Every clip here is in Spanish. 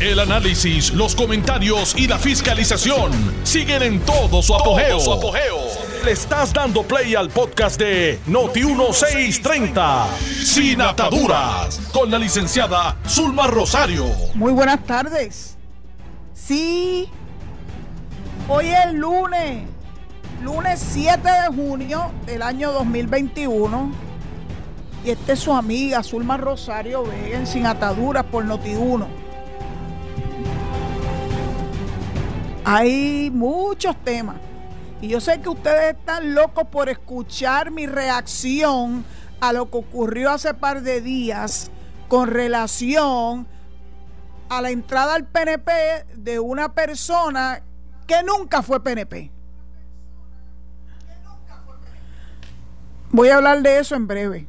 El análisis, los comentarios y la fiscalización siguen en todo su apogeo. Le estás dando play al podcast de Noti1630, Sin Ataduras, con la licenciada Zulma Rosario. Muy buenas tardes. Sí, hoy es lunes, lunes 7 de junio del año 2021. Y esta es su amiga Zulma Rosario Vega en Sin Ataduras por Noti1. Hay muchos temas. Y yo sé que ustedes están locos por escuchar mi reacción a lo que ocurrió hace par de días con relación a la entrada al PNP de una persona que nunca fue PNP. Voy a hablar de eso en breve.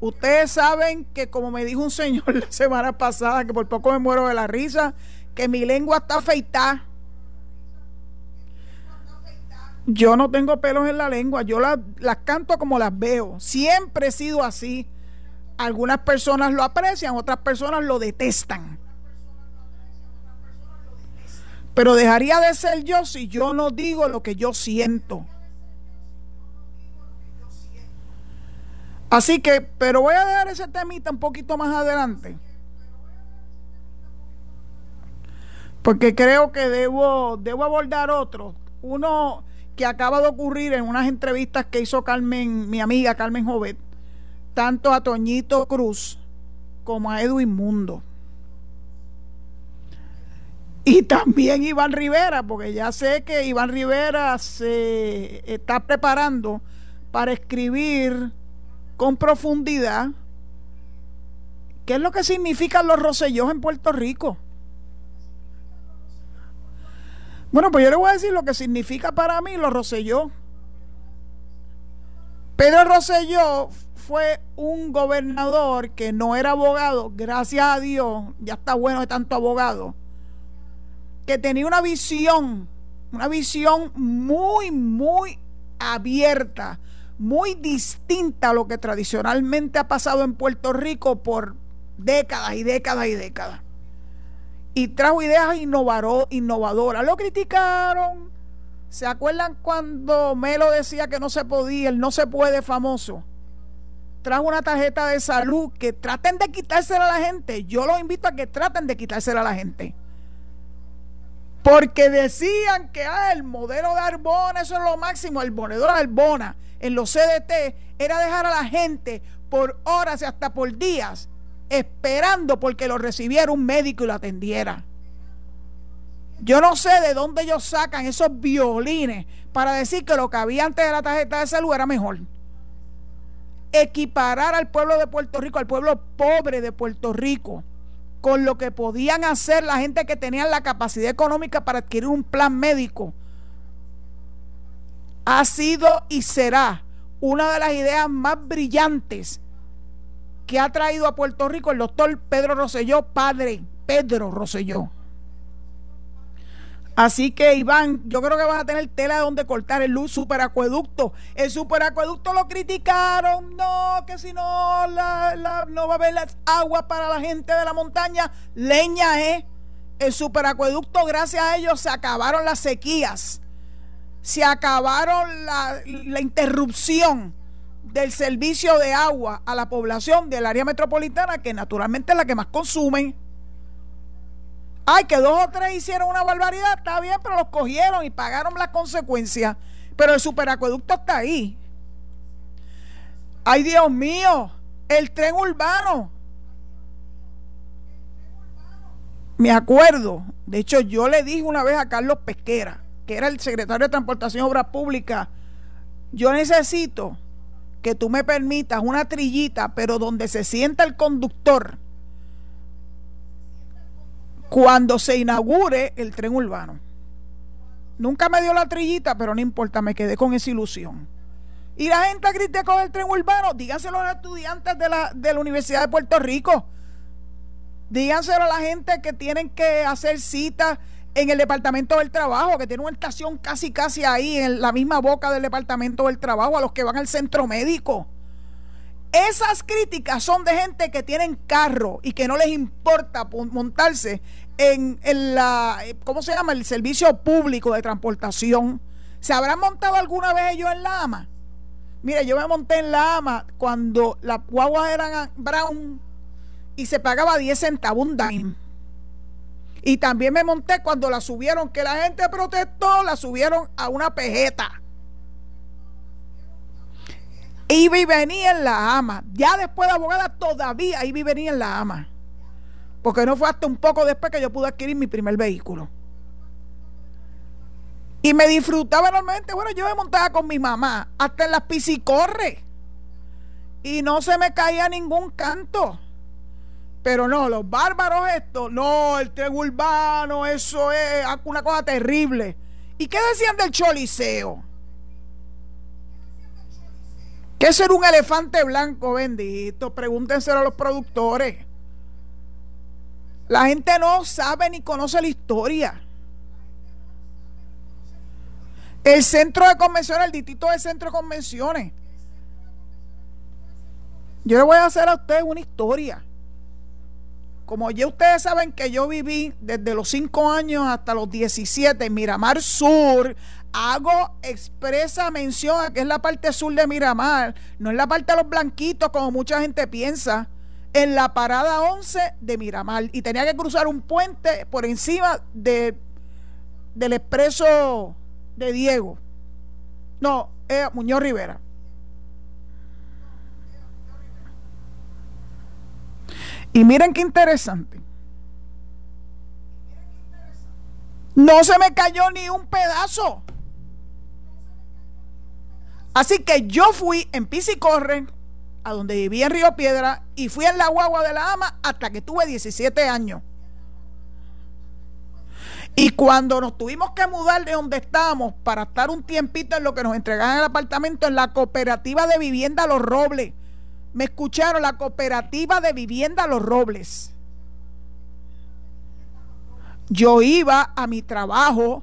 Ustedes saben que como me dijo un señor la semana pasada, que por poco me muero de la risa, que mi lengua está afeitada. Yo no tengo pelos en la lengua, yo las, canto como las veo. Siempre he sido así. Algunas personas lo aprecian, otras personas lo detestan. Pero dejaría de ser yo si yo no digo lo que yo siento. Así que, pero voy a dejar ese temita un poquito más adelante. Porque creo que debo, debo abordar otro. Uno que acaba de ocurrir en unas entrevistas que hizo Carmen, mi amiga Carmen Jovet, tanto a Toñito Cruz como a Edwin Mundo. Y también Iván Rivera, porque ya sé que Iván Rivera se está preparando para escribir con profundidad qué es lo que significan los rosellos en Puerto Rico. Bueno, pues yo le voy a decir lo que significa para mí los Roselló. Pedro Rosselló fue un gobernador que no era abogado, gracias a Dios, ya está bueno de tanto abogado, que tenía una visión, una visión muy, muy abierta, muy distinta a lo que tradicionalmente ha pasado en Puerto Rico por décadas y décadas y décadas y trajo ideas innovadoras. Lo criticaron. ¿Se acuerdan cuando Melo decía que no se podía, el no se puede famoso? Trajo una tarjeta de salud que traten de quitársela a la gente. Yo los invito a que traten de quitársela a la gente. Porque decían que ah, el modelo de Arbona, eso es lo máximo, el modelo de Arbona en los CDT era dejar a la gente por horas y hasta por días esperando porque lo recibiera un médico y lo atendiera. Yo no sé de dónde ellos sacan esos violines para decir que lo que había antes de la tarjeta de salud era mejor. Equiparar al pueblo de Puerto Rico, al pueblo pobre de Puerto Rico, con lo que podían hacer la gente que tenía la capacidad económica para adquirir un plan médico, ha sido y será una de las ideas más brillantes que ha traído a Puerto Rico el doctor Pedro Rosselló, padre Pedro Rosselló. Así que Iván, yo creo que vas a tener tela de donde cortar el superacueducto. El superacueducto lo criticaron, no, que si no, la, no va a haber agua para la gente de la montaña. Leña, ¿eh? El superacueducto, gracias a ellos, se acabaron las sequías. Se acabaron la, la interrupción del servicio de agua a la población del área metropolitana, que naturalmente es la que más consumen. Ay, que dos o tres hicieron una barbaridad, está bien, pero los cogieron y pagaron las consecuencias. Pero el superacueducto está ahí. Ay, Dios mío, el tren urbano. Me acuerdo, de hecho yo le dije una vez a Carlos Pesquera, que era el secretario de Transportación y Obras Públicas, yo necesito que tú me permitas una trillita, pero donde se sienta el conductor cuando se inaugure el tren urbano. Nunca me dio la trillita, pero no importa, me quedé con esa ilusión. Y la gente criticó el tren urbano, díganselo a los estudiantes de la, de la Universidad de Puerto Rico. Díganselo a la gente que tienen que hacer citas en el Departamento del Trabajo, que tiene una estación casi casi ahí, en la misma boca del Departamento del Trabajo, a los que van al centro médico. Esas críticas son de gente que tienen carro y que no les importa montarse en, la, ¿cómo se llama? El servicio público de transportación. ¿Se habrán montado alguna vez ellos en la AMA? Mire, yo me monté en la AMA cuando las guaguas eran brown y se pagaba 10 centavos un dime. Y también me monté cuando la subieron, que la gente protestó, la subieron a una pejeta. Y venía en la ama. Ya después de abogada, todavía iba y venía en la ama. Porque no fue hasta un poco después que yo pude adquirir mi primer vehículo. Y me disfrutaba normalmente. Bueno, yo me montaba con mi mamá hasta en las piscicorres. Y no se me caía ningún canto. Pero no, los bárbaros estos, no, el tren urbano, eso es una cosa terrible. ¿Y qué decían del choliseo? ¿Qué ser un elefante blanco, bendito? Pregúntenselo a los productores. La gente no sabe ni conoce la historia. El centro de convenciones, el distrito de centro de convenciones. Yo le voy a hacer a ustedes una historia. Como ya ustedes saben que yo viví desde los 5 años hasta los 17 en Miramar Sur, hago expresa mención a que es la parte sur de Miramar, no es la parte de los blanquitos como mucha gente piensa, en la parada 11 de Miramar y tenía que cruzar un puente por encima de, del expreso de Diego. No, es Muñoz Rivera. Y miren qué interesante. No se me cayó ni un pedazo. Así que yo fui en Pisicorre, a donde vivía en Río Piedra, y fui en la guagua de la ama hasta que tuve 17 años. Y cuando nos tuvimos que mudar de donde estábamos para estar un tiempito en lo que nos entregaban el apartamento en la cooperativa de vivienda Los Robles, me escucharon la cooperativa de vivienda Los Robles. Yo iba a mi trabajo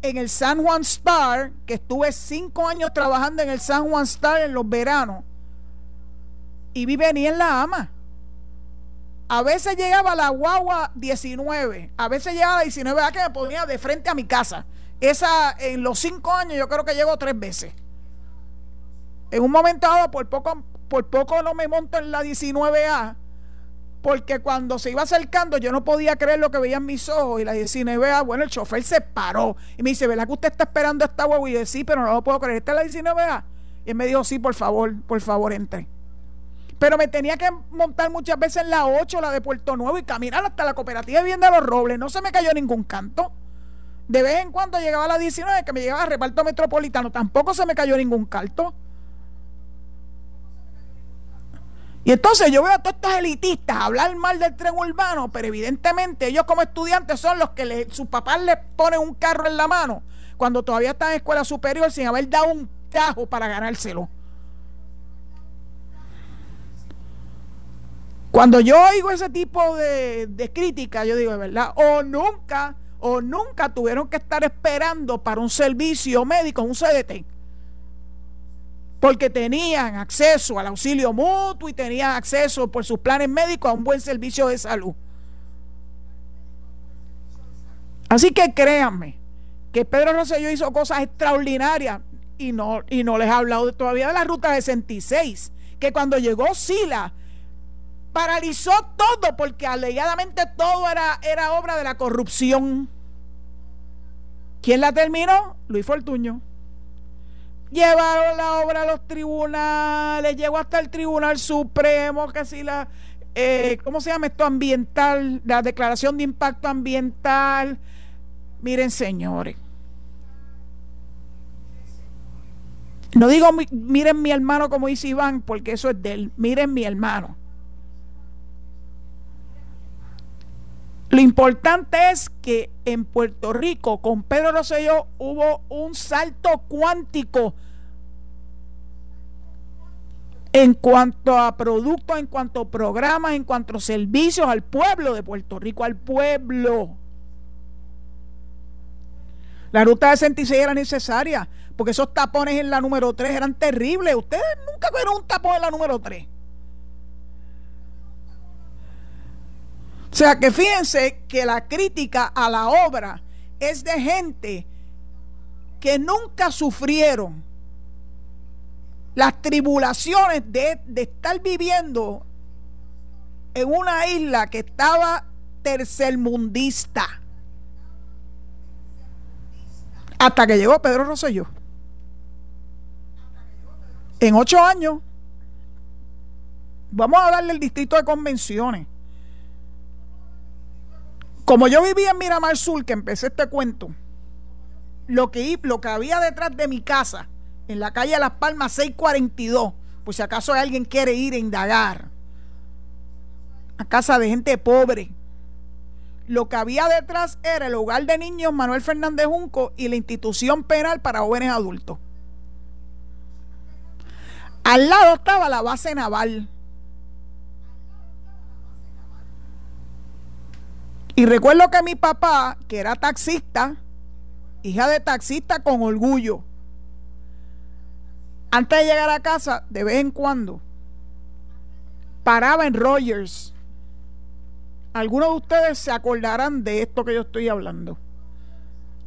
en el San Juan Star, que estuve cinco años trabajando en el San Juan Star en los veranos, y vi venir en la ama. A veces llegaba la guagua 19, a veces llegaba la 19 a que me ponía de frente a mi casa. Esa en los cinco años yo creo que llego tres veces. En un momento dado, por poco, por poco no me monto en la 19A, porque cuando se iba acercando yo no podía creer lo que veían mis ojos y la 19A, bueno, el chofer se paró y me dice, ¿verdad que usted está esperando esta huevo? Y yo, sí, pero no lo puedo creer, ¿esta es la 19A? Y él me dijo, sí, por favor, por favor, entre. Pero me tenía que montar muchas veces en la 8, la de Puerto Nuevo, y caminar hasta la cooperativa de Vivienda de los Robles. No se me cayó ningún canto. De vez en cuando llegaba a la 19, que me llegaba a reparto metropolitano, tampoco se me cayó ningún canto. Y entonces yo veo a todos estos elitistas hablar mal del tren urbano, pero evidentemente ellos como estudiantes son los que sus papás les ponen un carro en la mano cuando todavía están en escuela superior sin haber dado un cajo para ganárselo. Cuando yo oigo ese tipo de, de crítica, yo digo, de verdad, o nunca, o nunca tuvieron que estar esperando para un servicio médico, un CDT porque tenían acceso al auxilio mutuo y tenían acceso por sus planes médicos a un buen servicio de salud. Así que créanme que Pedro Rosselló hizo cosas extraordinarias y no, y no les ha hablado todavía de la ruta 66, que cuando llegó Sila paralizó todo porque alegadamente todo era, era obra de la corrupción. ¿Quién la terminó? Luis Fortuño llevaron la obra a los tribunales, llegó hasta el Tribunal Supremo, que si la, eh, ¿cómo se llama esto? Ambiental, la declaración de impacto ambiental. Miren, señores. No digo miren mi hermano como dice Iván, porque eso es de él. Miren mi hermano. Lo importante es que en Puerto Rico con Pedro Rosselló hubo un salto cuántico en cuanto a productos, en cuanto a programas, en cuanto a servicios al pueblo de Puerto Rico, al pueblo. La ruta de 66 era necesaria, porque esos tapones en la número 3 eran terribles. Ustedes nunca vieron un tapón en la número 3. O sea que fíjense que la crítica a la obra es de gente que nunca sufrieron las tribulaciones de, de estar viviendo en una isla que estaba tercermundista. Hasta que llegó Pedro Rosselló. En ocho años, vamos a darle el distrito de convenciones. Como yo vivía en Miramar Sur, que empecé este cuento, lo que, lo que había detrás de mi casa, en la calle Las Palmas 642, pues si acaso alguien quiere ir a indagar, a casa de gente pobre, lo que había detrás era el hogar de niños Manuel Fernández Junco y la institución penal para jóvenes adultos. Al lado estaba la base naval. Y recuerdo que mi papá, que era taxista, hija de taxista con orgullo, antes de llegar a casa, de vez en cuando, paraba en Rogers algunos de ustedes se acordarán de esto que yo estoy hablando.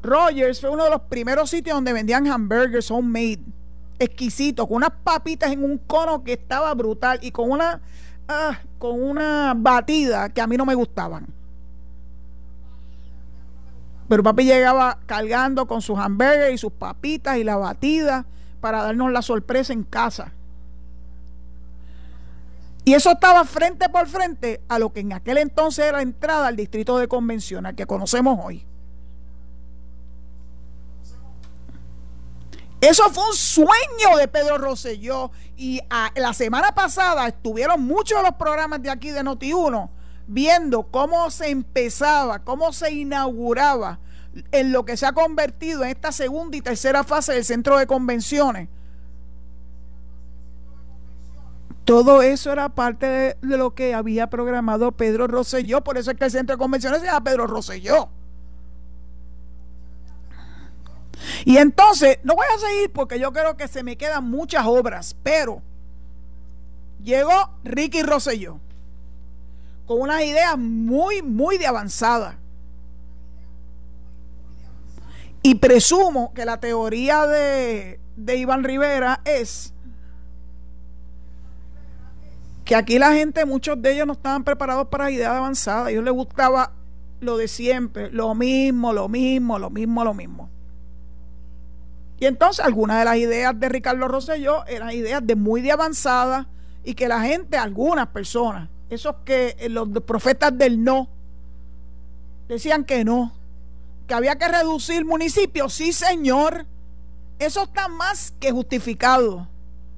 Rogers fue uno de los primeros sitios donde vendían hamburgers homemade, exquisitos, con unas papitas en un cono que estaba brutal y con una, ah, con una batida que a mí no me gustaban. Pero papi llegaba cargando con sus hamburgers y sus papitas y la batida para darnos la sorpresa en casa. Y eso estaba frente por frente a lo que en aquel entonces era entrada al distrito de convención, al que conocemos hoy. Eso fue un sueño de Pedro Rosselló. Y la semana pasada estuvieron muchos de los programas de aquí de Noti1 viendo cómo se empezaba, cómo se inauguraba en lo que se ha convertido en esta segunda y tercera fase del centro de convenciones Todo eso era parte de, lo que había programado Pedro Rosselló. Por eso es que el centro de convenciones se llama Pedro Rosselló. Y entonces, no voy a seguir porque yo creo que se me quedan muchas obras, pero llegó Ricky Rosselló con unas ideas muy, muy de avanzada. Y presumo que la teoría de, de Iván Rivera es que aquí la gente, muchos de ellos no estaban preparados para ideas avanzadas. A ellos les gustaba lo de siempre, lo mismo, lo mismo, lo mismo, lo mismo. Y entonces algunas de las ideas de Ricardo Rosselló eran ideas de muy de avanzada y que la gente, algunas personas, esos que eh, los profetas del no, decían que no, que había que reducir municipios, sí señor, eso está más que justificado.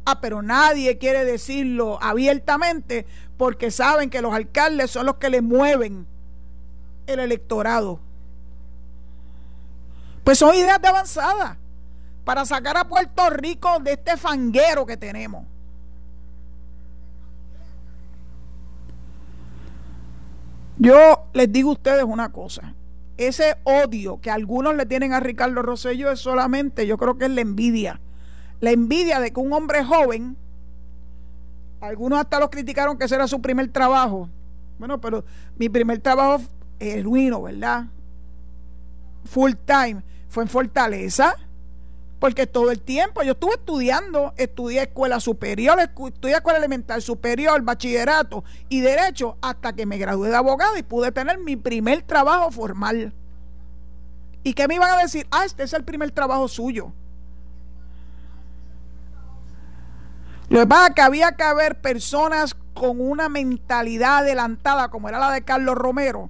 Ah, pero nadie quiere decirlo abiertamente porque saben que los alcaldes son los que le mueven el electorado. Pues son ideas de avanzada para sacar a Puerto Rico de este fanguero que tenemos. Yo les digo a ustedes una cosa. Ese odio que algunos le tienen a Ricardo Rosello es solamente, yo creo que es la envidia la envidia de que un hombre joven, algunos hasta los criticaron que ese era su primer trabajo. Bueno, pero mi primer trabajo es ruino, ¿verdad? Full time. Fue en Fortaleza. Porque todo el tiempo yo estuve estudiando, estudié escuela superior, estudié escuela elemental superior, bachillerato y derecho hasta que me gradué de abogado y pude tener mi primer trabajo formal. ¿Y qué me iban a decir? Ah, este es el primer trabajo suyo. Lo que pasa es que había que haber personas con una mentalidad adelantada, como era la de Carlos Romero,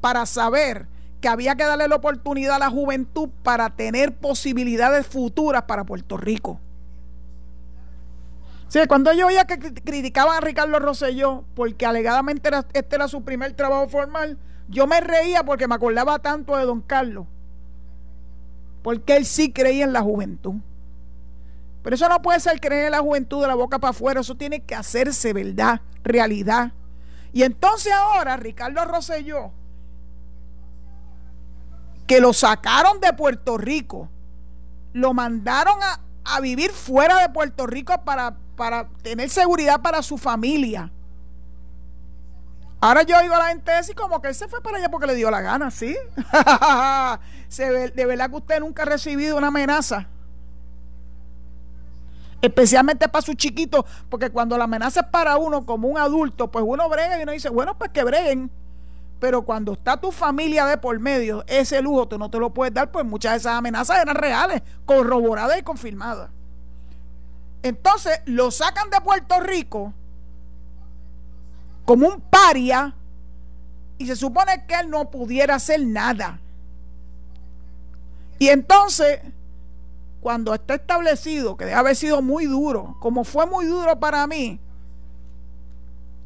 para saber que había que darle la oportunidad a la juventud para tener posibilidades futuras para Puerto Rico. Sí, cuando yo oía que criticaban a Ricardo Rosselló porque alegadamente este era su primer trabajo formal, yo me reía porque me acordaba tanto de don Carlos, porque él sí creía en la juventud. Pero eso no puede ser creer en la juventud de la boca para afuera, eso tiene que hacerse verdad, realidad. Y entonces ahora Ricardo Rosselló, que lo sacaron de Puerto Rico, lo mandaron a, vivir fuera de Puerto Rico para, para tener seguridad para su familia. Ahora yo oigo a la gente decir como que él se fue para allá porque le dio la gana, ¿sí? se de verdad que usted nunca ha recibido una amenaza. Especialmente para su chiquito, porque cuando la amenaza es para uno como un adulto, pues uno brega y uno dice, bueno, pues que breguen. Pero cuando está tu familia de por medio, ese lujo tú no te lo puedes dar, pues muchas de esas amenazas eran reales, corroboradas y confirmadas. Entonces lo sacan de Puerto Rico como un paria y se supone que él no pudiera hacer nada. Y entonces, cuando está establecido, que debe haber sido muy duro, como fue muy duro para mí,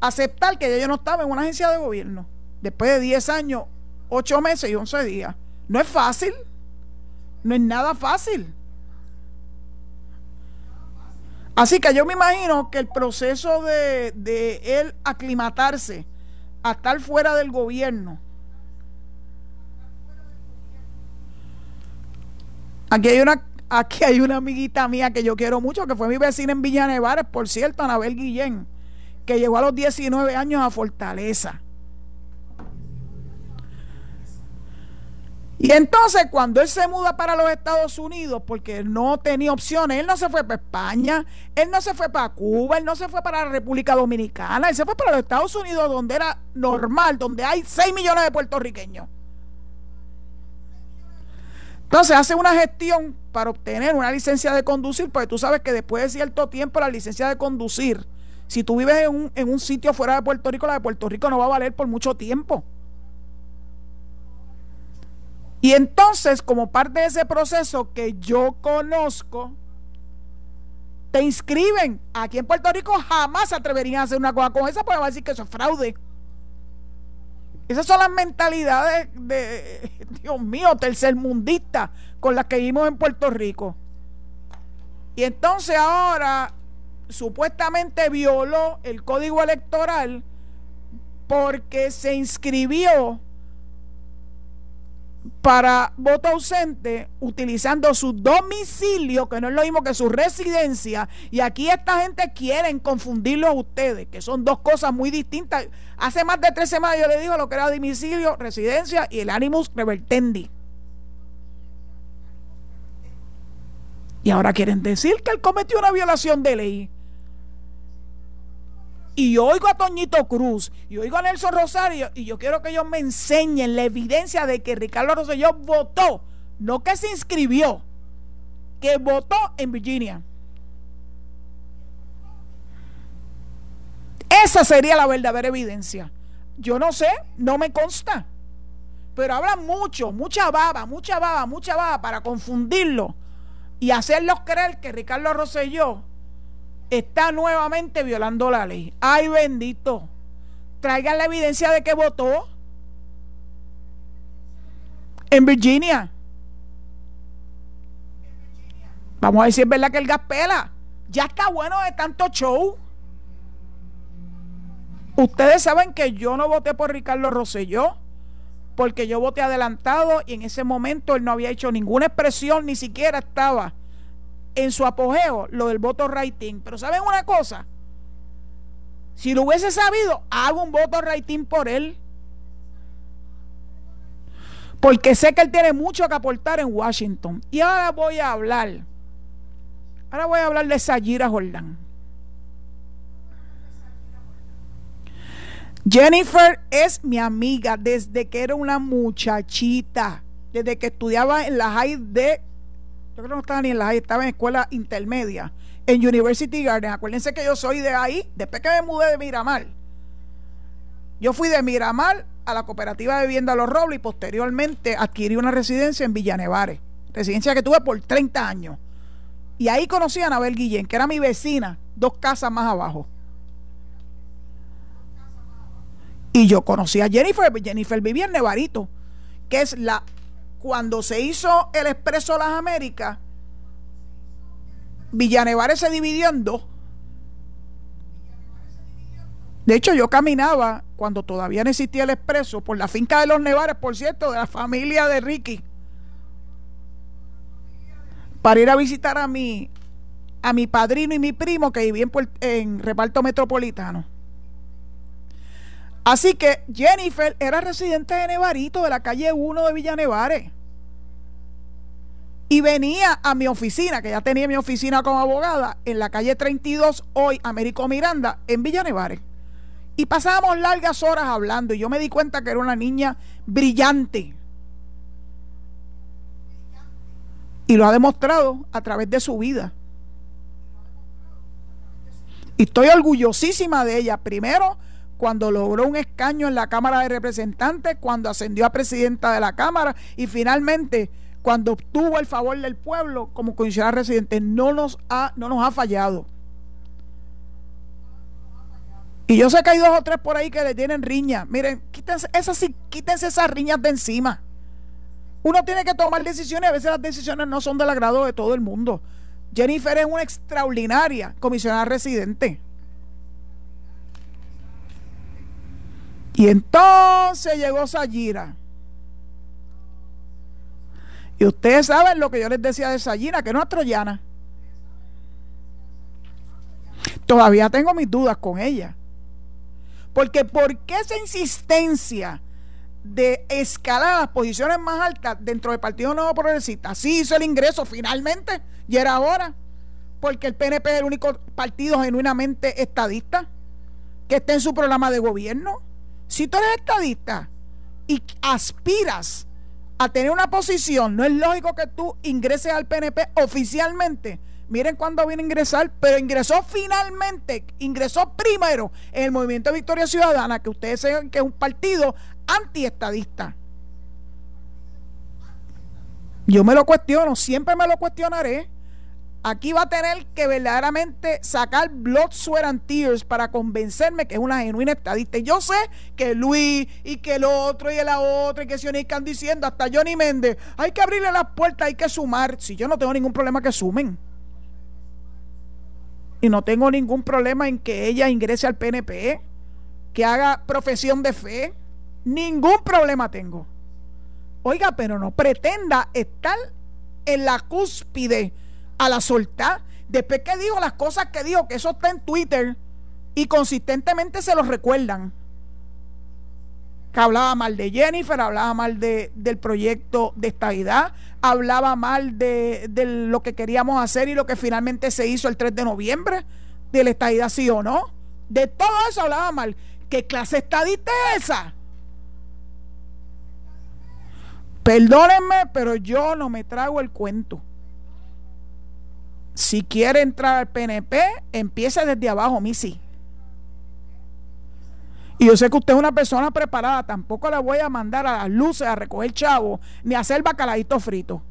aceptar que yo no estaba en una agencia de gobierno, después de 10 años, 8 meses y 11 días. No es fácil, no es nada fácil. Así que yo me imagino que el proceso de, de él aclimatarse a estar fuera del gobierno. Aquí hay una aquí hay una amiguita mía que yo quiero mucho, que fue mi vecina en Villa Nevares, por cierto, Anabel Guillén, que llegó a los 19 años a Fortaleza. Y entonces cuando él se muda para los Estados Unidos, porque no tenía opciones, él no se fue para España, él no se fue para Cuba, él no se fue para la República Dominicana, él se fue para los Estados Unidos donde era normal, donde hay 6 millones de puertorriqueños. Entonces hace una gestión para obtener una licencia de conducir, porque tú sabes que después de cierto tiempo la licencia de conducir, si tú vives en un, en un sitio fuera de Puerto Rico, la de Puerto Rico no va a valer por mucho tiempo. Y entonces, como parte de ese proceso que yo conozco, te inscriben. Aquí en Puerto Rico jamás se atreverían a hacer una cosa con esa porque va a decir que eso es fraude. Esas son las mentalidades de, Dios mío, tercermundistas con las que vivimos en Puerto Rico. Y entonces ahora supuestamente violó el código electoral porque se inscribió para voto ausente utilizando su domicilio, que no es lo mismo que su residencia. Y aquí esta gente quieren confundirlo a ustedes, que son dos cosas muy distintas. Hace más de tres semanas yo le digo lo que era domicilio, residencia y el animus revertendi. Y ahora quieren decir que él cometió una violación de ley y oigo a Toñito Cruz y oigo a Nelson Rosario y yo quiero que ellos me enseñen la evidencia de que Ricardo Rosselló votó, no que se inscribió, que votó en Virginia. Esa sería la verdadera evidencia. Yo no sé, no me consta. Pero hablan mucho, mucha baba, mucha baba, mucha baba para confundirlo y hacerlos creer que Ricardo Rosselló está nuevamente violando la ley. Ay, bendito. Traigan la evidencia de que votó en Virginia. Vamos a decir, es verdad que el gas pela. Ya está bueno de tanto show. Ustedes saben que yo no voté por Ricardo Rosselló porque yo voté adelantado y en ese momento él no había hecho ninguna expresión, ni siquiera estaba en su apogeo lo del voto rating. Pero ¿saben una cosa? Si lo hubiese sabido, hago un voto rating por él. Porque sé que él tiene mucho que aportar en Washington. Y ahora voy a hablar. Ahora voy a hablar de Sayira Jordán. Jennifer es mi amiga desde que era una muchachita, desde que estudiaba en la high de yo creo que no estaba ni en la high, estaba en escuela intermedia, en University Garden. Acuérdense que yo soy de ahí, después que me mudé de Miramar. Yo fui de Miramar a la cooperativa de vivienda Los Robles y posteriormente adquirí una residencia en Villanevares, residencia que tuve por 30 años. Y ahí conocí a Anabel Guillén, que era mi vecina, dos casas más abajo. Y yo conocí a Jennifer, Jennifer vivía en Nevarito, que es la cuando se hizo el Expreso Las Américas, Villanevares se dividió en dos. De hecho, yo caminaba cuando todavía no existía el expreso por la finca de los Nevares, por cierto, de la familia de Ricky, para ir a visitar a mi, a mi padrino y mi primo que vivían en reparto metropolitano. Así que Jennifer era residente de Nevarito, de la calle 1 de Villanevares. Y venía a mi oficina, que ya tenía mi oficina como abogada, en la calle 32, hoy Américo Miranda, en Villanevares. Y pasábamos largas horas hablando y yo me di cuenta que era una niña brillante. Y lo ha demostrado a través de su vida. Y estoy orgullosísima de ella. Primero, cuando logró un escaño en la Cámara de Representantes, cuando ascendió a presidenta de la Cámara y finalmente cuando obtuvo el favor del pueblo como comisionada residente. No nos ha, no nos ha fallado. Y yo sé que hay dos o tres por ahí que le tienen riña. Miren, quítense esas, quítense esas riñas de encima. Uno tiene que tomar decisiones, a veces las decisiones no son del agrado de todo el mundo. Jennifer es una extraordinaria comisionada residente. Y entonces llegó Sayira. Y ustedes saben lo que yo les decía de Sayira, que no es troyana. Todavía tengo mis dudas con ella. Porque ¿por qué esa insistencia de escalar las posiciones más altas dentro del Partido Nuevo Progresista? Sí hizo el ingreso finalmente y era ahora. Porque el PNP es el único partido genuinamente estadista que está en su programa de gobierno. Si tú eres estadista y aspiras a tener una posición, no es lógico que tú ingreses al PNP oficialmente Miren cuándo viene a ingresar, pero ingresó finalmente, ingresó primero en el Movimiento de Victoria Ciudadana, que ustedes saben que es un partido antiestadista. Yo me lo cuestiono, siempre me lo cuestionaré. Aquí va a tener que verdaderamente sacar blood, sweat and tears para convencerme que es una genuina estadista. Yo sé que Luis y que el otro y el otro y que Sionis están diciendo, hasta Johnny Méndez, hay que abrirle las puertas, hay que sumar. Si yo no tengo ningún problema que sumen y no tengo ningún problema en que ella ingrese al PNP, que haga profesión de fe, ningún problema tengo. Oiga, pero no pretenda estar en la cúspide a la soltar. Después que dijo las cosas que dijo, que eso está en Twitter y consistentemente se los recuerdan que hablaba mal de Jennifer, hablaba mal de, del proyecto de estabilidad, hablaba mal de, de, lo que queríamos hacer y lo que finalmente se hizo el 3 de noviembre, de la estadidad sí o no. De todo eso hablaba mal. ¿Qué clase estadista es esa? Perdónenme, pero yo no me trago el cuento. Si quiere entrar al PNP, empiece desde abajo, Missy. Y yo sé que usted es una persona preparada, tampoco la voy a mandar a las luces a recoger chavo, ni a hacer bacalaitos frito.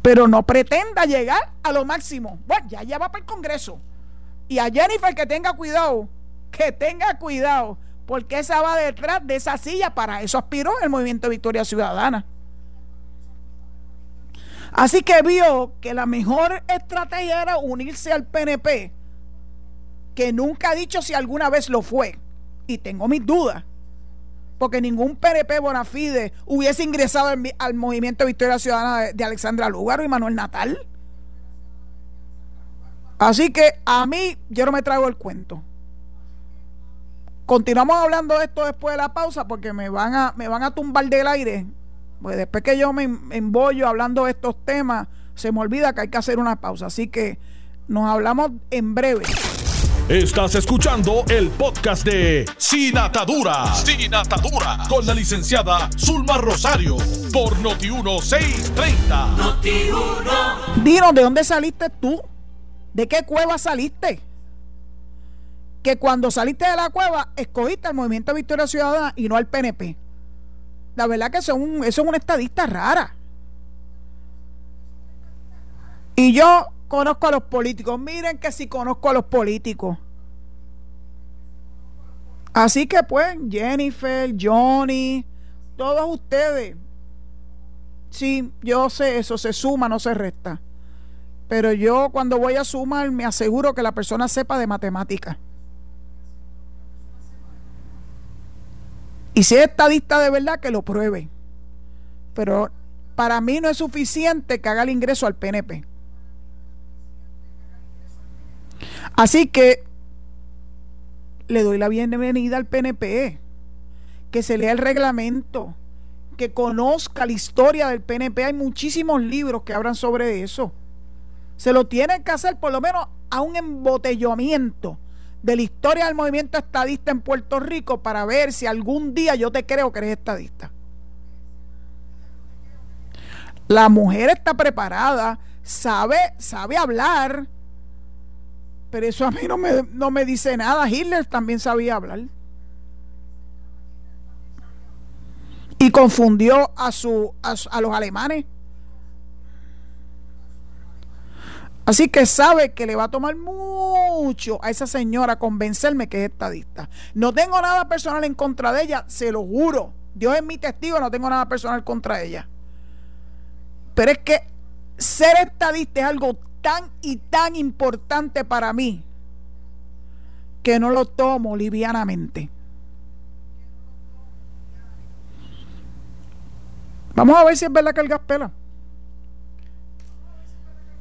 Pero no pretenda llegar a lo máximo. Bueno, ya, ya va para el Congreso. Y a Jennifer que tenga cuidado, que tenga cuidado, porque esa va detrás de esa silla, para eso aspiró el movimiento Victoria Ciudadana. Así que vio que la mejor estrategia era unirse al PNP que nunca ha dicho si alguna vez lo fue. Y tengo mis dudas. Porque ningún PNP Bonafide hubiese ingresado al, movimiento Victoria Ciudadana de, Alexandra Lúgaro y Manuel Natal. Así que a mí yo no me traigo el cuento. Continuamos hablando de esto después de la pausa porque me van a, me van a tumbar del aire. Pues después que yo me embollo hablando de estos temas, se me olvida que hay que hacer una pausa. Así que nos hablamos en breve. Estás escuchando el podcast de Sin Atadura. Sin Atadura. Con la licenciada Zulma Rosario. Por Noti1630. Noti1. Dinos, ¿de dónde saliste tú? ¿De qué cueva saliste? Que cuando saliste de la cueva, escogiste al Movimiento Victoria Ciudadana y no al PNP. La verdad que eso es una estadista rara. Y yo conozco a los políticos. Miren que si conozco a los políticos. Así que pues, Jennifer, Johnny, todos ustedes. Sí, yo sé, eso se suma, no se resta. Pero yo cuando voy a sumar me aseguro que la persona sepa de matemática. Y si es estadista de verdad, que lo pruebe. Pero para mí no es suficiente que haga el ingreso al PNP. Así que le doy la bienvenida al PNP, que se lea el reglamento, que conozca la historia del PNP. Hay muchísimos libros que hablan sobre eso. Se lo tienen que hacer por lo menos a un embotellamiento de la historia del movimiento estadista en Puerto Rico para ver si algún día yo te creo que eres estadista. La mujer está preparada, sabe, sabe hablar, pero eso a mí no me, no me dice nada. Hitler también sabía hablar. Y confundió a, su, a, los alemanes. Así que sabe que le va a tomar mucho a esa señora convencerme que es estadista. No tengo nada personal en contra de ella, se lo juro. Dios es mi testigo, no tengo nada personal contra ella. Pero es que ser estadista es algo tan y tan importante para mí que no lo tomo livianamente. Vamos a ver si es verdad que el gas pela.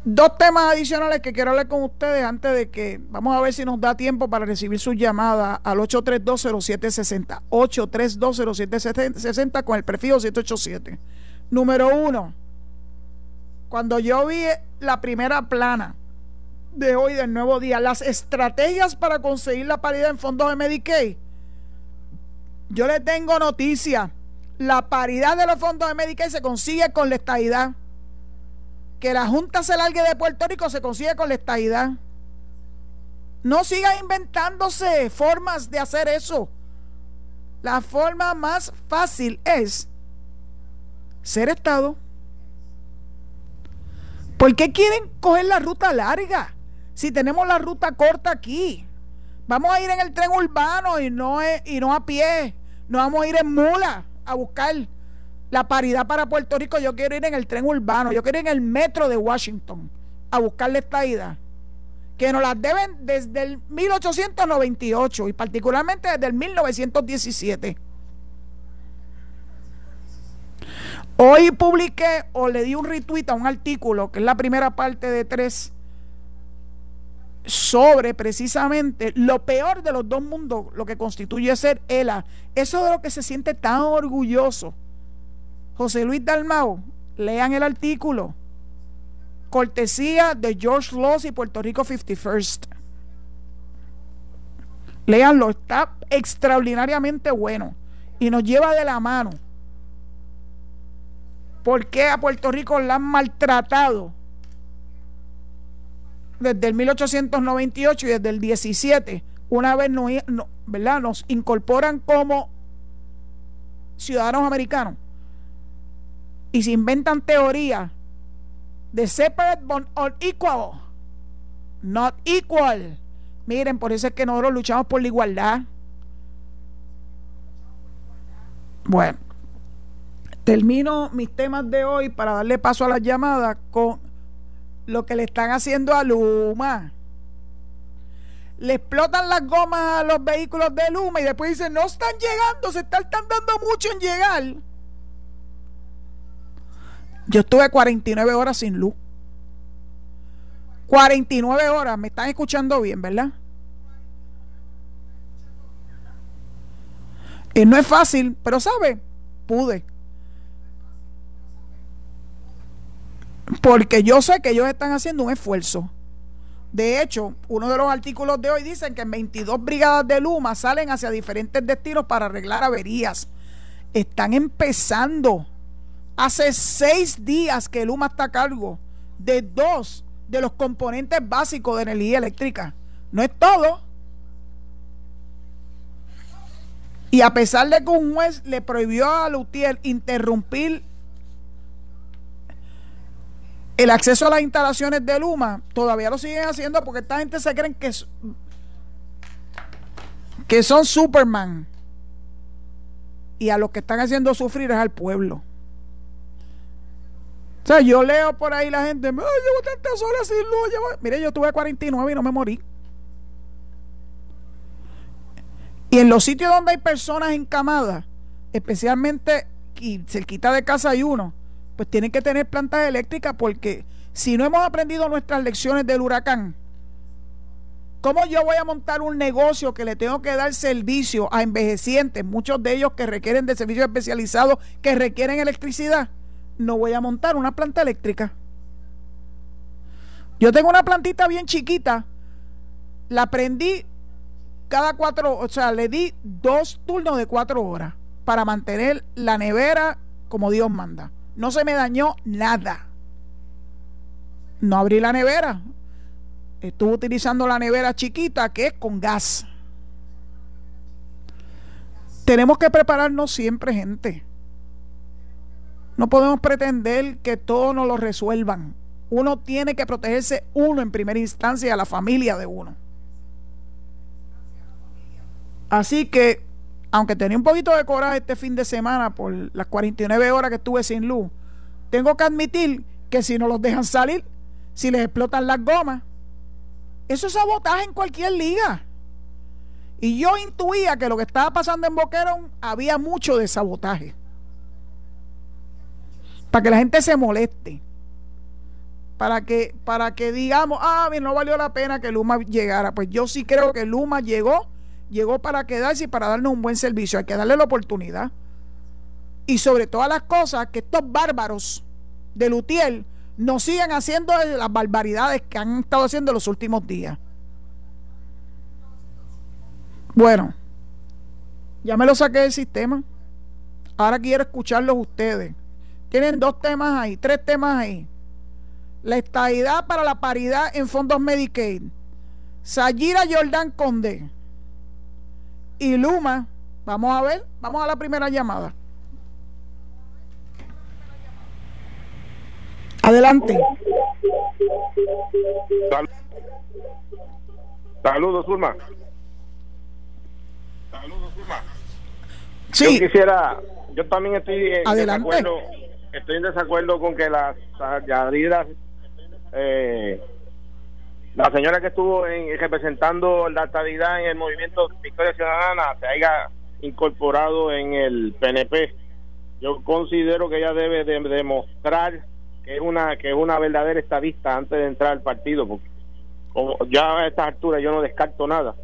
Dos temas adicionales que quiero hablar con ustedes antes de que vamos a ver si nos da tiempo para recibir sus llamadas al 8320760. 8320760 con el prefijo 787. Número uno, cuando yo vi la primera plana de hoy del nuevo día, las estrategias para conseguir la paridad en fondos de Medicaid, yo le tengo noticia. La paridad de los fondos de Medicaid se consigue con la estadidad. Que la Junta se largue de Puerto Rico se consigue con la estadidad. No siga inventándose formas de hacer eso. La forma más fácil es ser Estado. ¿Por qué quieren coger la ruta larga? Si tenemos la ruta corta aquí. Vamos a ir en el tren urbano y no, y no a pie. No vamos a ir en mula a buscar la paridad para Puerto Rico. Yo quiero ir en el tren urbano. Yo quiero ir en el metro de Washington a buscarle esta ida. Que nos las deben desde el 1898 y particularmente desde el 1917. Hoy publiqué o le di un retweet a un artículo, que es la primera parte de tres, sobre precisamente lo peor de los dos mundos, lo que constituye ser ELA. Eso de lo que se siente tan orgulloso. José Luis Dalmao, lean el artículo. Cortesía de George Loss y Puerto Rico 51st. Leanlo, está extraordinariamente bueno y nos lleva de la mano ¿Por qué a Puerto Rico la han maltratado? Desde el 1898 y desde el 17, una vez no, ¿verdad? nos incorporan como ciudadanos americanos y se inventan teorías de separate but equal. Not equal. Miren, por eso es que nosotros luchamos por la igualdad. Bueno, Termino mis temas de hoy para darle paso a las llamadas con lo que le están haciendo a Luma. Le explotan las gomas a los vehículos de Luma y después dicen, no están llegando, se están tardando mucho en llegar. Yo estuve 49 horas sin luz. 49 horas, me están escuchando bien, ¿verdad? Y no es fácil, pero ¿sabe? Pude. Porque yo sé que ellos están haciendo un esfuerzo. De hecho, uno de los artículos de hoy dicen que 22 brigadas de Luma salen hacia diferentes destinos para arreglar averías. Están empezando. Hace seis días que Luma está a cargo de dos de los componentes básicos de energía eléctrica. No es todo. Y a pesar de que un juez le prohibió a Lutier interrumpir el acceso a las instalaciones de Luma todavía lo siguen haciendo porque esta gente se creen que, que son Superman. Y a los que están haciendo sufrir es al pueblo. O sea, yo leo por ahí la gente, llevo tantas horas sin luz. Mire, yo tuve 49 y no me morí. Y en los sitios donde hay personas encamadas, especialmente y cerquita de casa hay uno, pues tienen que tener plantas eléctricas porque si no hemos aprendido nuestras lecciones del huracán, ¿Cómo yo voy a montar un negocio que le tengo que dar servicio a envejecientes, muchos de ellos que requieren de servicios especializados, que requieren electricidad? No voy a montar una planta eléctrica. Yo tengo una plantita bien chiquita, la prendí cada cuatro, o sea, le di dos turnos de cuatro horas para mantener la nevera como Dios manda. No se me dañó nada. No abrí la nevera. Estuve utilizando la nevera chiquita que es con gas. Tenemos que prepararnos siempre, gente. No podemos pretender que todo nos lo resuelvan. Uno tiene que protegerse uno en primera instancia a la familia de uno. Así que aunque tenía un poquito de coraje este fin de semana por las 49 horas que estuve sin luz, tengo que admitir que si no los dejan salir, si les explotan las gomas, eso es sabotaje en cualquier liga. Y yo intuía que lo que estaba pasando en Boquerón había mucho de sabotaje. Para que la gente se moleste. Para que, para que digamos, ah, bien, no valió la pena que Luma llegara. Pues yo sí creo que Luma llegó llegó para quedarse y para darnos un buen servicio. Hay que darle la oportunidad. Y sobre todas las cosas, que estos bárbaros de Lutiel no sigan haciendo las barbaridades que han estado haciendo los últimos días. Bueno, ya me lo saqué del sistema. Ahora quiero escucharlos ustedes. Tienen dos temas ahí, tres temas ahí. La estadidad para la paridad en fondos Medicaid. Sayira Jordan Conde y Luma. Vamos a ver, vamos a la primera llamada. Adelante. Saludos, Zulma. Saludos, Zulma. Sí. Yo quisiera, yo también estoy en desacuerdo, estoy en desacuerdo con que las yadidas eh, la señora que estuvo en, representando la estabilidad en el movimiento Victoria Ciudadana se haya incorporado en el PNP. Yo considero que ella debe demostrar que es una que es una verdadera estadista antes de entrar al partido, porque como ya a estas alturas yo no descarto nada.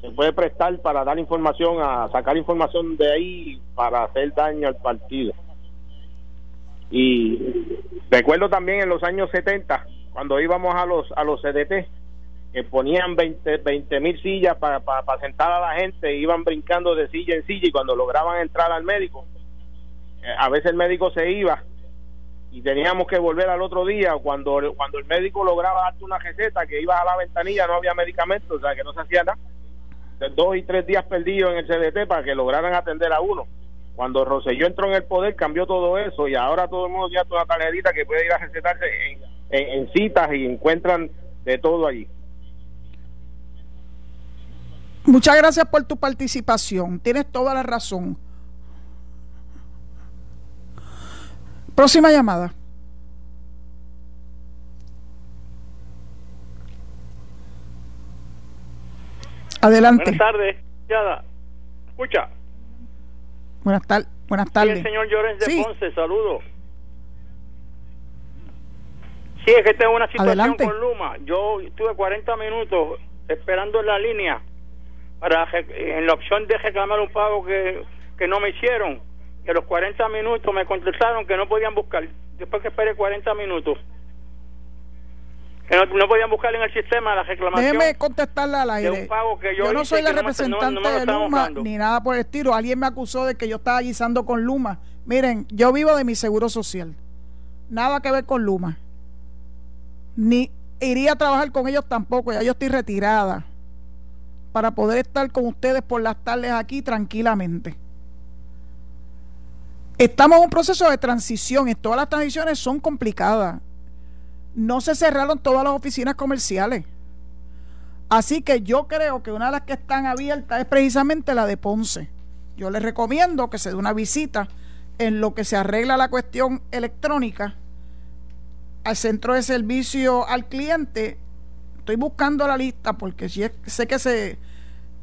Se puede prestar para dar información, a sacar información de ahí para hacer daño al partido. Y recuerdo también en los años 70 cuando íbamos a los a los CDT que ponían 20 mil sillas para, para, sentar a la gente, iban brincando de silla en silla y cuando lograban entrar al médico, eh, a veces el médico se iba y teníamos que volver al otro día cuando cuando el médico lograba darte una receta que ibas a la ventanilla no había medicamentos, o sea que no se hacía nada. Dos y tres días perdidos en el CDT para que lograran atender a uno. Cuando Roselló entró en el poder cambió todo eso y ahora todo el mundo tiene una tarjetita que puede ir a recetarse en, en, citas y encuentran de todo allí. Muchas gracias por tu participación. Tienes toda la razón. Próxima llamada. Adelante. Buenas tardes. Escucha. Buenas, tardes. Buenas tardes. el señor Llorens de Ponce, saludos. Sí, es que tengo una situación con Luma. Yo estuve 40 minutos esperando en la línea para en la opción de reclamar un pago que, que no me hicieron. Y a los 40 minutos me contestaron que no podían buscar. Después que esperé 40 minutos. No, podían buscar en el sistema la reclamación. Déjeme contestarle al aire. yo, no soy la representante de Luma ni nada por el estilo. Alguien me acusó de que yo estaba guisando con Luma. Miren, yo vivo de mi seguro social. Nada que ver con Luma ni iría a trabajar con ellos tampoco, ya yo estoy retirada para poder estar con ustedes por las tardes aquí tranquilamente. Estamos en un proceso de transición y todas las transiciones son complicadas. No se cerraron todas las oficinas comerciales. Así que yo creo que una de las que están abiertas es precisamente la de Ponce. Yo les recomiendo que se dé una visita en lo que se arregla la cuestión electrónica al centro de servicio al cliente. Estoy buscando la lista porque sé que se...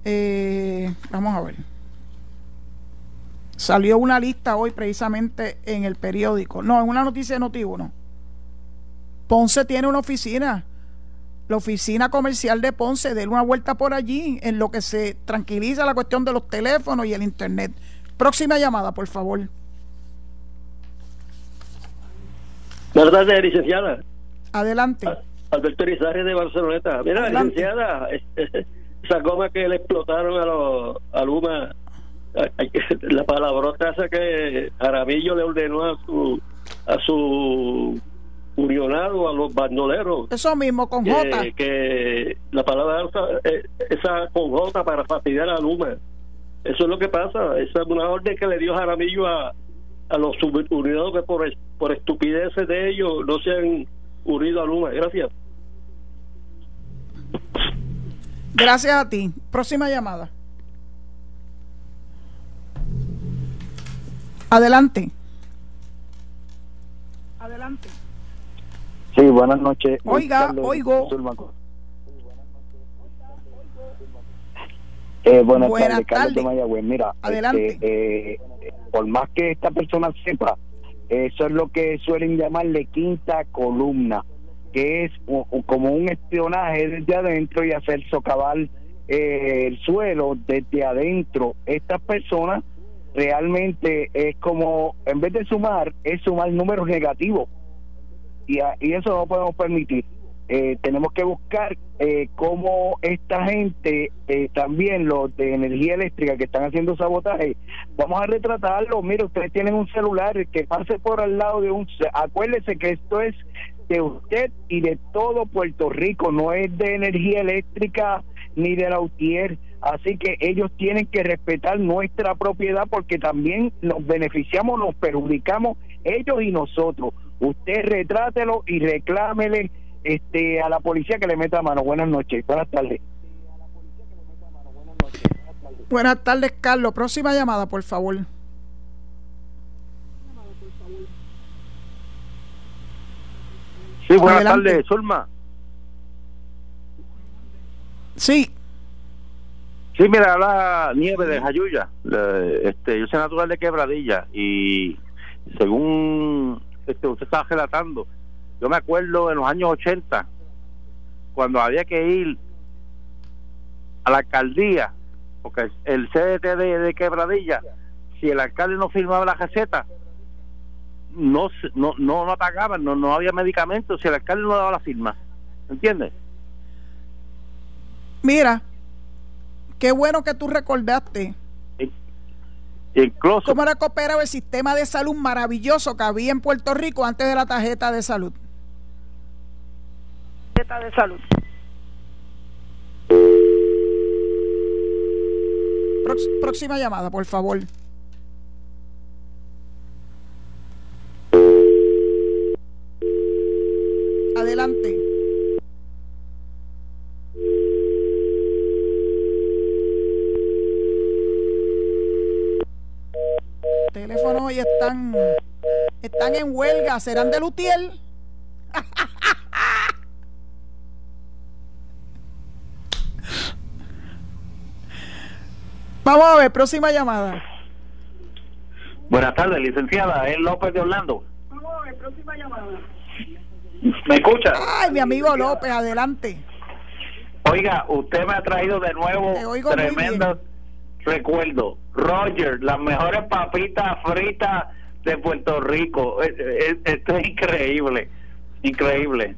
Eh, vamos a ver. Salió una lista hoy precisamente en el periódico. No, en una noticia de Noti1. Ponce tiene una oficina la oficina comercial de Ponce, déle una vuelta por allí en lo que se tranquiliza la cuestión de los teléfonos y el internet. Próxima llamada, por favor. Buenas tardes, licenciada. Adelante. Alberto Rizarri de Barceloneta. Mira, licenciada, esa goma que le explotaron a los a Luma, la palabrota esa que Jaramillo le ordenó a su a su unionado, a los bandoleros. Eso mismo, con J. Que la palabra eh, esa, con J para fastidiar a Luma. Eso es lo que pasa. Esa es una orden que le dio Jaramillo a, a los subunidos que por, por estupideces de ellos no se han unido a Luma. Gracias. Gracias a ti. Próxima llamada. Adelante. Adelante. Buenas noches. Oiga, oigo. Eh, buenas, tardes, Carlos de Mayagüez. Mira, Adelante. Este, eh, por más que esta persona sepa, eso es lo que suelen llamarle quinta columna, que es como un espionaje desde adentro y hacer socavar eh, el suelo desde adentro. Estas personas realmente es como, en vez de sumar, es sumar números negativos. Y, y eso no podemos permitir. Eh, tenemos que buscar eh, cómo esta gente, eh, también los de energía eléctrica que están haciendo sabotaje, vamos a retratarlo. Mire, ustedes tienen un celular que pase por al lado de un. Acuérdese que esto es de usted y de todo Puerto Rico, no es de energía eléctrica ni de la UTIER. Así que ellos tienen que respetar nuestra propiedad porque también nos beneficiamos, nos perjudicamos ellos y nosotros. Usted retrátelo y reclámele este a la policía que le meta mano. Buenas noches, buenas tardes. Buenas tardes, Carlos. Próxima llamada, por favor. Sí, buenas tardes, Zulma. Sí. Sí, mira, la nieve de Jayuya. Este, yo soy natural de Quebradilla y según este, usted estaba relatando, yo me acuerdo en los años 80, cuando había que ir a la alcaldía, porque el CDT de, Quebradilla, si el alcalde no firmaba la receta, no no no, no pagaban, no, no había medicamentos si el alcalde no daba la firma. ¿Entiendes? Mira, qué bueno que tú recordaste. Incluso, ¿Cómo era cooperado el sistema de salud maravilloso que había en Puerto Rico antes de la tarjeta de salud? de salud. próxima llamada, por favor. Adelante. Teléfonos hoy están están en huelga, serán de Lutiel. Vamos a ver, próxima llamada. Buenas tardes, licenciada. Es López de Orlando. Vamos a ver, próxima llamada. ¿Me escucha? Ay, mi amigo López, adelante. Oiga, usted me ha traído de nuevo tremendo recuerdo. Roger, las mejores papitas fritas de Puerto Rico. Esto es increíble, increíble.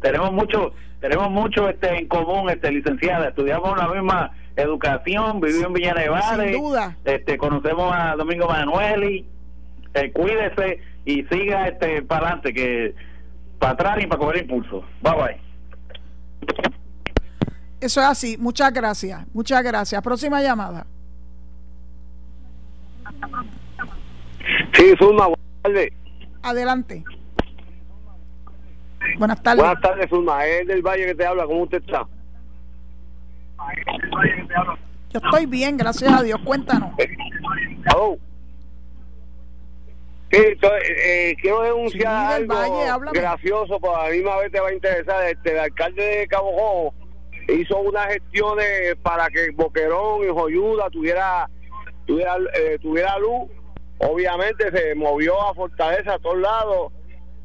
Tenemos mucho, tenemos mucho este en común, este licenciada. Estudiamos la misma educación, vivió en Villa Nevada. duda. Este, conocemos a Domingo Manueli. Eh, cuídese y siga este para adelante, que para atrás y para coger impulso. Bye bye. Eso es así. Muchas gracias. Muchas gracias. Próxima llamada. Sí, Zulma, buenas tardes. Adelante. Buenas tardes. Buenas tardes, Zulma. Es del Valle que te habla. ¿Cómo usted está? Yo estoy bien, gracias a Dios. Cuéntanos. Oh. eh, quiero denunciar algo gracioso, pero a la misma vez te va a interesar. Este, el alcalde de Cabo hizo unas gestiones para que Boquerón y Joyuda tuviera tuviera, eh, tuviera luz. Obviamente se movió a Fortaleza a todos lados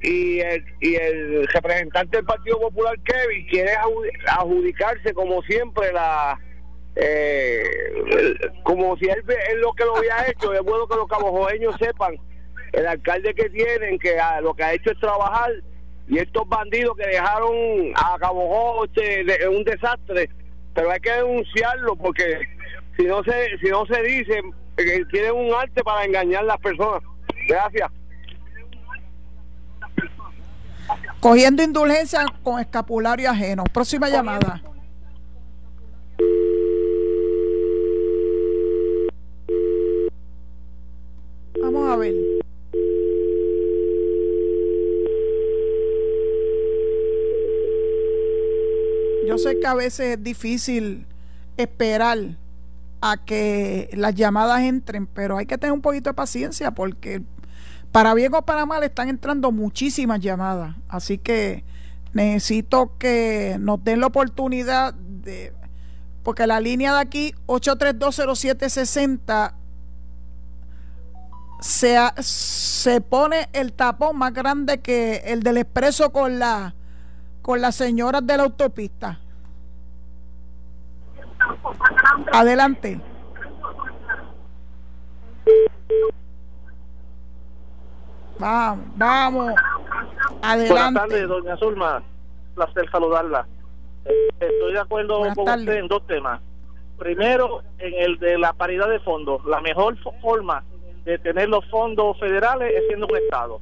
y el, y el representante del Partido Popular, Kevin, quiere adjudicarse como siempre la... Eh, como si él, él, lo que lo había hecho, es bueno que los cabojoeños sepan, el alcalde que tienen, que lo que ha hecho es trabajar, y estos bandidos que dejaron a Cabo este, un desastre, pero hay que denunciarlo porque si no se si no se dice que tienen un arte para engañar a las personas. Gracias. Cogiendo indulgencia con escapulario ajeno. Próxima llamada. Vamos a ver. Yo sé que a veces es difícil esperar a que las llamadas entren, pero hay que tener un poquito de paciencia porque para bien o para mal están entrando muchísimas llamadas. Así que necesito que nos den la oportunidad de... Porque la línea de aquí, 8320760, se, se pone el tapón más grande que el del expreso con, la, con las señoras de la autopista. Adelante. Vamos, vamos. Adelante. Buenas tardes, doña Zulma. Placer saludarla. Estoy de acuerdo con usted en dos temas. Primero, en el de la paridad de fondos. La mejor forma de tener los fondos federales es siendo un Estado.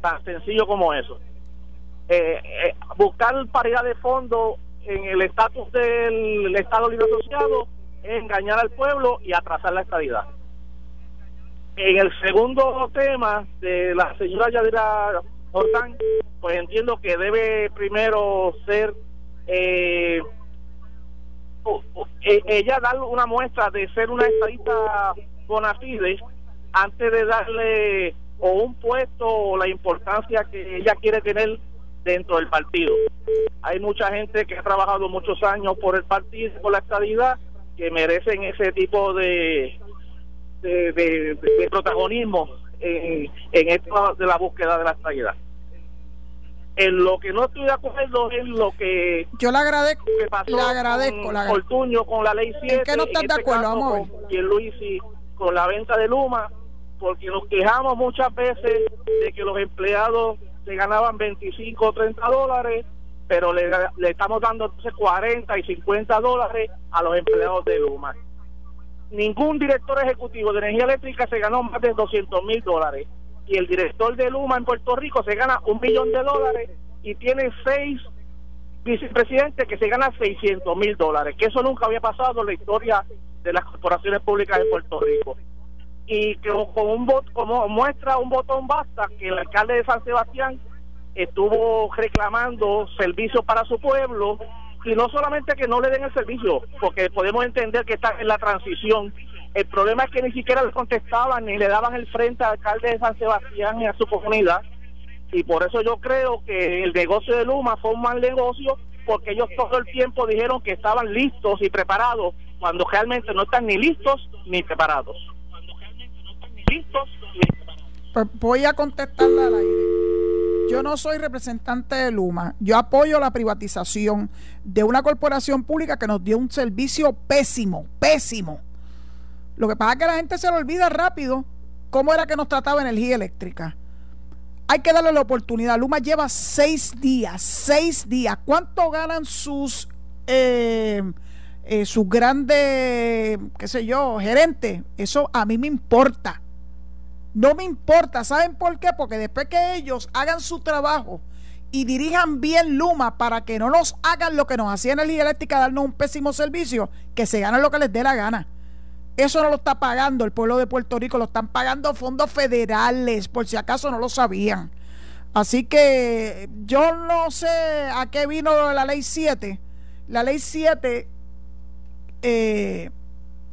Tan sencillo como eso. Eh, eh, buscar paridad de fondos en el estatus del Estado Libre Asociado es engañar al pueblo y atrasar la estabilidad. En el segundo tema de la señora Yadira Jordán, pues entiendo que debe primero ser eh, e, ella dar una muestra de ser una estadista bona fide antes de darle o un puesto o la importancia que ella quiere tener dentro del partido. Hay mucha gente que ha trabajado muchos años por el partido, por la estabilidad, que merecen ese tipo de, de, protagonismo en, en esto de la búsqueda de la estabilidad. En lo que no estoy de acuerdo es lo que yo le agradezco, que pasó le agradezco, con la con la ley 7. ¿En qué no estás de este acuerdo, amor? Y Luis con la venta de Luma, porque nos quejamos muchas veces de que los empleados se ganaban 25 o 30 dólares, pero le, le estamos dando entonces 40 y 50 dólares a los empleados de Luma ningún director ejecutivo de energía eléctrica se ganó más de 200 mil dólares y el director de Luma en Puerto Rico se gana un millón de dólares y tiene seis vicepresidentes que se ganan 600 mil dólares, que eso nunca había pasado en la historia de las corporaciones públicas de Puerto Rico. Y que con un voto, como muestra un botón basta, que el alcalde de San Sebastián estuvo reclamando servicios para su pueblo y no solamente que no le den el servicio, porque podemos entender que está en la transición. El problema es que ni siquiera le contestaban ni le daban el frente al alcalde de San Sebastián y a su comunidad. Y por eso yo creo que el negocio de Luma fue un mal negocio, porque ellos todo el tiempo dijeron que estaban listos y preparados, cuando realmente no están ni listos ni preparados. Listos ni preparados. Pues voy a contestarle al aire. Yo no soy representante de Luma. Yo apoyo la privatización de una corporación pública que nos dio un servicio pésimo, pésimo. Lo que pasa es que la gente se lo olvida rápido cómo era que nos trataba energía eléctrica. Hay que darle la oportunidad. Luma lleva seis días, seis días. ¿Cuánto ganan sus, eh, eh, sus grandes, qué sé yo, gerentes? Eso a mí me importa. No me importa, ¿saben por qué? Porque después que ellos hagan su trabajo y dirijan bien Luma para que no nos hagan lo que nos hacía Energía Eléctrica, darnos un pésimo servicio, que se ganen lo que les dé la gana. Eso no lo está pagando el pueblo de Puerto Rico, lo están pagando fondos federales, por si acaso no lo sabían. Así que yo no sé a qué vino la ley 7. La ley 7 eh,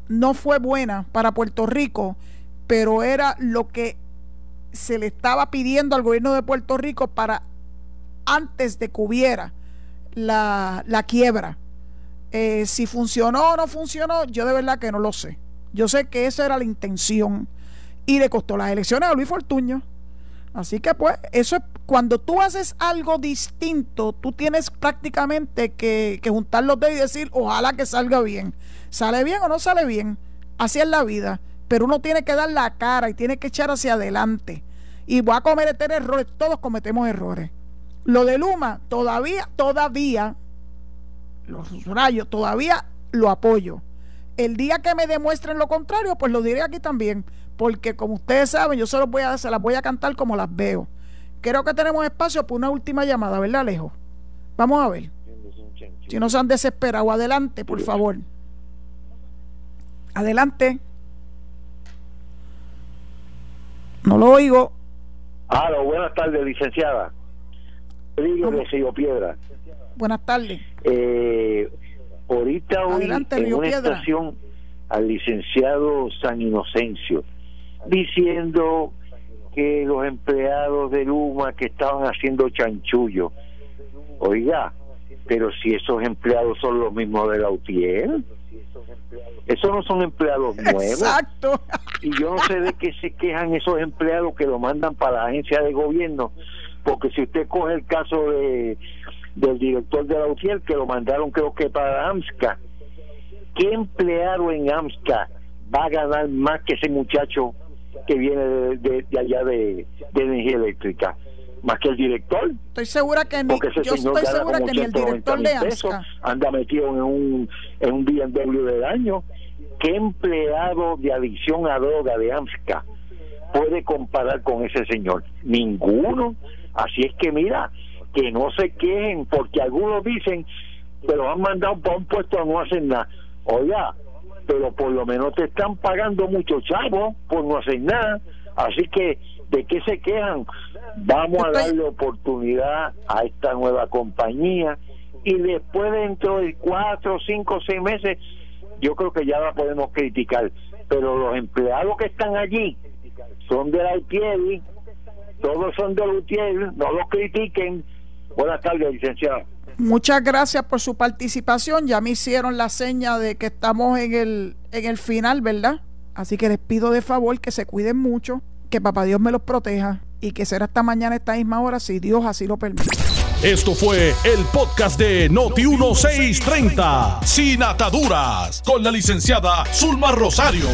no fue buena para Puerto Rico pero era lo que se le estaba pidiendo al gobierno de Puerto Rico para antes de que hubiera la, quiebra. Eh, si funcionó o no funcionó, yo de verdad que no lo sé. Yo sé que esa era la intención y le costó las elecciones a Luis Fortuño. Así que pues, eso es, cuando tú haces algo distinto, tú tienes prácticamente que, que juntar los dedos y decir, ojalá que salga bien. ¿Sale bien o no sale bien? Así es la vida. Pero uno tiene que dar la cara y tiene que echar hacia adelante. Y va a cometer errores, todos cometemos errores. Lo de Luma, todavía, todavía, los rayos, todavía lo apoyo. El día que me demuestren lo contrario, pues lo diré aquí también porque como ustedes saben, yo solo voy a, se las voy a cantar como las veo. Creo que tenemos espacio para una última llamada, ¿verdad, Alejo? Vamos a ver. Si no se han desesperado, adelante, por favor. Adelante. No lo oigo. Hola, buenas tardes, licenciada. Digo de Río Piedra. Buenas tardes. Eh, ahorita hoy en una estación al licenciado San Inocencio diciendo que los empleados de Luma que estaban haciendo chanchullo. Oiga, pero si esos empleados son los mismos de la Esos no son empleados nuevos. Exacto. Y yo no sé de qué se quejan esos empleados que lo mandan para la agencia de gobierno, porque si usted coge el caso de del director de la UTIEL, que lo mandaron creo que para AMSCA, ¿qué empleado en AMSCA va a ganar más que ese muchacho que viene de, allá de, energía eléctrica más que el director. Estoy segura que ni, yo estoy segura que ni el director de AMSCA anda metido en un en un BMW de daño. ¿Qué empleado de adicción a droga de AMSCA puede comparar con ese señor? Ninguno. Así es que mira, que no se quejen porque algunos dicen lo han mandado para un puesto a no hacer nada. Oiga, pero por lo menos te están pagando mucho chavo por no hacer nada. Así que, ¿de qué se quejan? Vamos a darle oportunidad a esta nueva compañía y después dentro de cuatro, cinco, seis meses, yo creo que ya la podemos criticar. Pero los empleados que están allí son de la UTIEL, todos son de la UTIEL, no los critiquen. Buenas tardes, licenciado. Muchas gracias por su participación. Ya me hicieron la seña de que estamos en el, en el final, ¿verdad? Así que les pido de favor que se cuiden mucho, que papá Dios me los proteja y que será hasta mañana esta misma hora si Dios así lo permite. Esto fue el podcast de Noti 1630, sin ataduras, con la licenciada Zulma Rosario.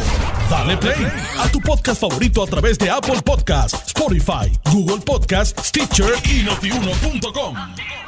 Dale play a tu podcast favorito a través de Apple Podcasts, Spotify, Google Podcasts, Stitcher y notiuno.com.